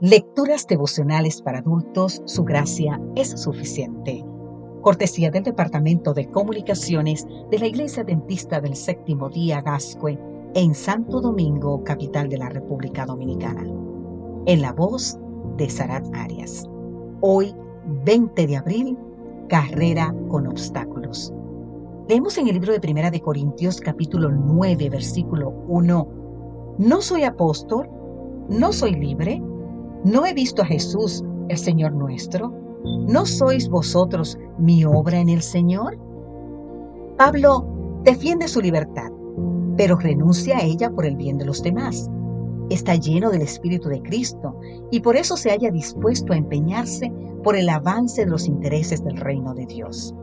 Lecturas devocionales para adultos, su gracia es suficiente. Cortesía del Departamento de Comunicaciones de la Iglesia Dentista del Séptimo Día Gascue en Santo Domingo, capital de la República Dominicana. En la voz de Sarat Arias. Hoy, 20 de abril, carrera con obstáculos. Leemos en el libro de Primera de Corintios capítulo 9, versículo 1. No soy apóstol, no soy libre, no he visto a Jesús, el Señor nuestro. ¿No sois vosotros mi obra en el Señor? Pablo defiende su libertad, pero renuncia a ella por el bien de los demás. Está lleno del Espíritu de Cristo y por eso se haya dispuesto a empeñarse por el avance de los intereses del reino de Dios.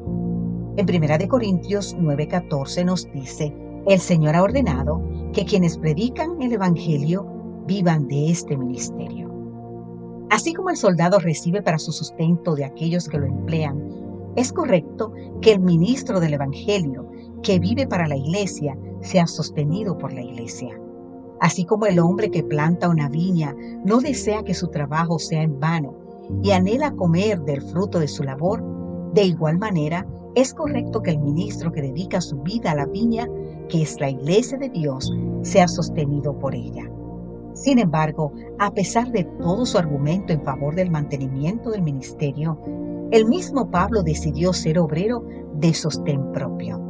En 1 Corintios 9:14 nos dice, el Señor ha ordenado que quienes predican el Evangelio vivan de este ministerio. Así como el soldado recibe para su sustento de aquellos que lo emplean, es correcto que el ministro del Evangelio, que vive para la iglesia, sea sostenido por la iglesia. Así como el hombre que planta una viña no desea que su trabajo sea en vano y anhela comer del fruto de su labor, de igual manera es correcto que el ministro que dedica su vida a la viña, que es la iglesia de Dios, sea sostenido por ella. Sin embargo, a pesar de todo su argumento en favor del mantenimiento del ministerio, el mismo Pablo decidió ser obrero de sostén propio.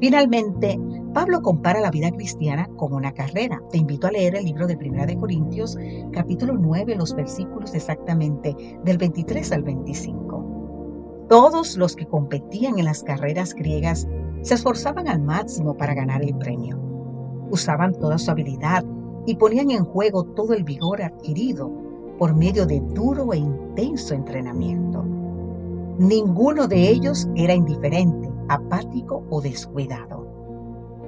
Finalmente, Pablo compara la vida cristiana con una carrera. Te invito a leer el libro de Primera de Corintios, capítulo 9, los versículos exactamente del 23 al 25. Todos los que competían en las carreras griegas se esforzaban al máximo para ganar el premio. Usaban toda su habilidad y ponían en juego todo el vigor adquirido por medio de duro e intenso entrenamiento. Ninguno de ellos era indiferente, apático o descuidado.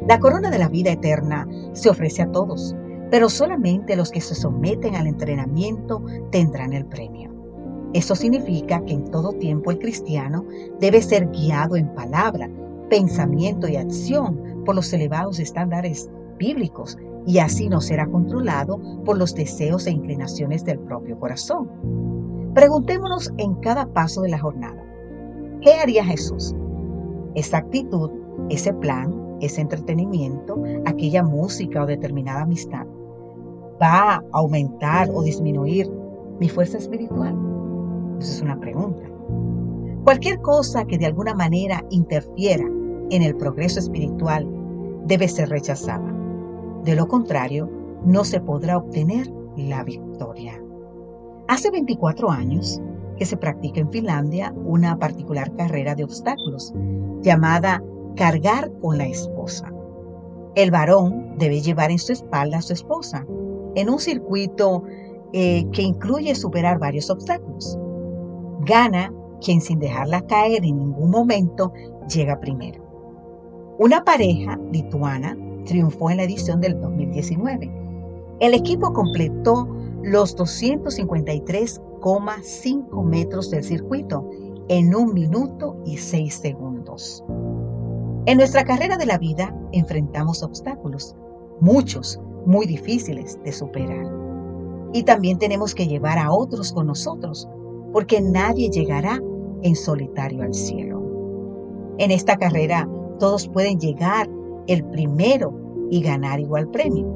La corona de la vida eterna se ofrece a todos, pero solamente los que se someten al entrenamiento tendrán el premio. Eso significa que en todo tiempo el cristiano debe ser guiado en palabra, pensamiento y acción por los elevados estándares bíblicos y así no será controlado por los deseos e inclinaciones del propio corazón. Preguntémonos en cada paso de la jornada, ¿qué haría Jesús? Esa actitud, ese plan, ese entretenimiento, aquella música o determinada amistad, ¿va a aumentar o disminuir mi fuerza espiritual? Esa es una pregunta. Cualquier cosa que de alguna manera interfiera en el progreso espiritual debe ser rechazada. De lo contrario, no se podrá obtener la victoria. Hace 24 años que se practica en Finlandia una particular carrera de obstáculos llamada cargar con la esposa. El varón debe llevar en su espalda a su esposa en un circuito eh, que incluye superar varios obstáculos. Gana quien sin dejarla caer en ningún momento llega primero. Una pareja lituana triunfó en la edición del 2019. El equipo completó los 253,5 metros del circuito en un minuto y seis segundos. En nuestra carrera de la vida enfrentamos obstáculos, muchos, muy difíciles de superar. Y también tenemos que llevar a otros con nosotros, porque nadie llegará en solitario al cielo. En esta carrera todos pueden llegar el primero y ganar igual premio.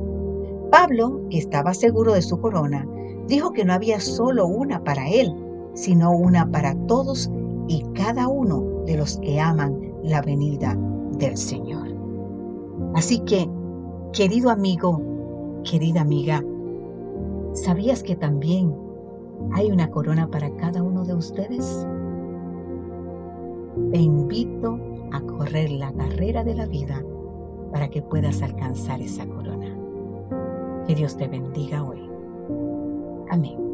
Pablo, que estaba seguro de su corona, dijo que no había solo una para él, sino una para todos y cada uno de los que aman la venida del Señor. Así que, querido amigo, querida amiga, ¿sabías que también hay una corona para cada uno de ustedes? Te invito a correr la carrera de la vida para que puedas alcanzar esa corona. Que Dios te bendiga hoy. Amén.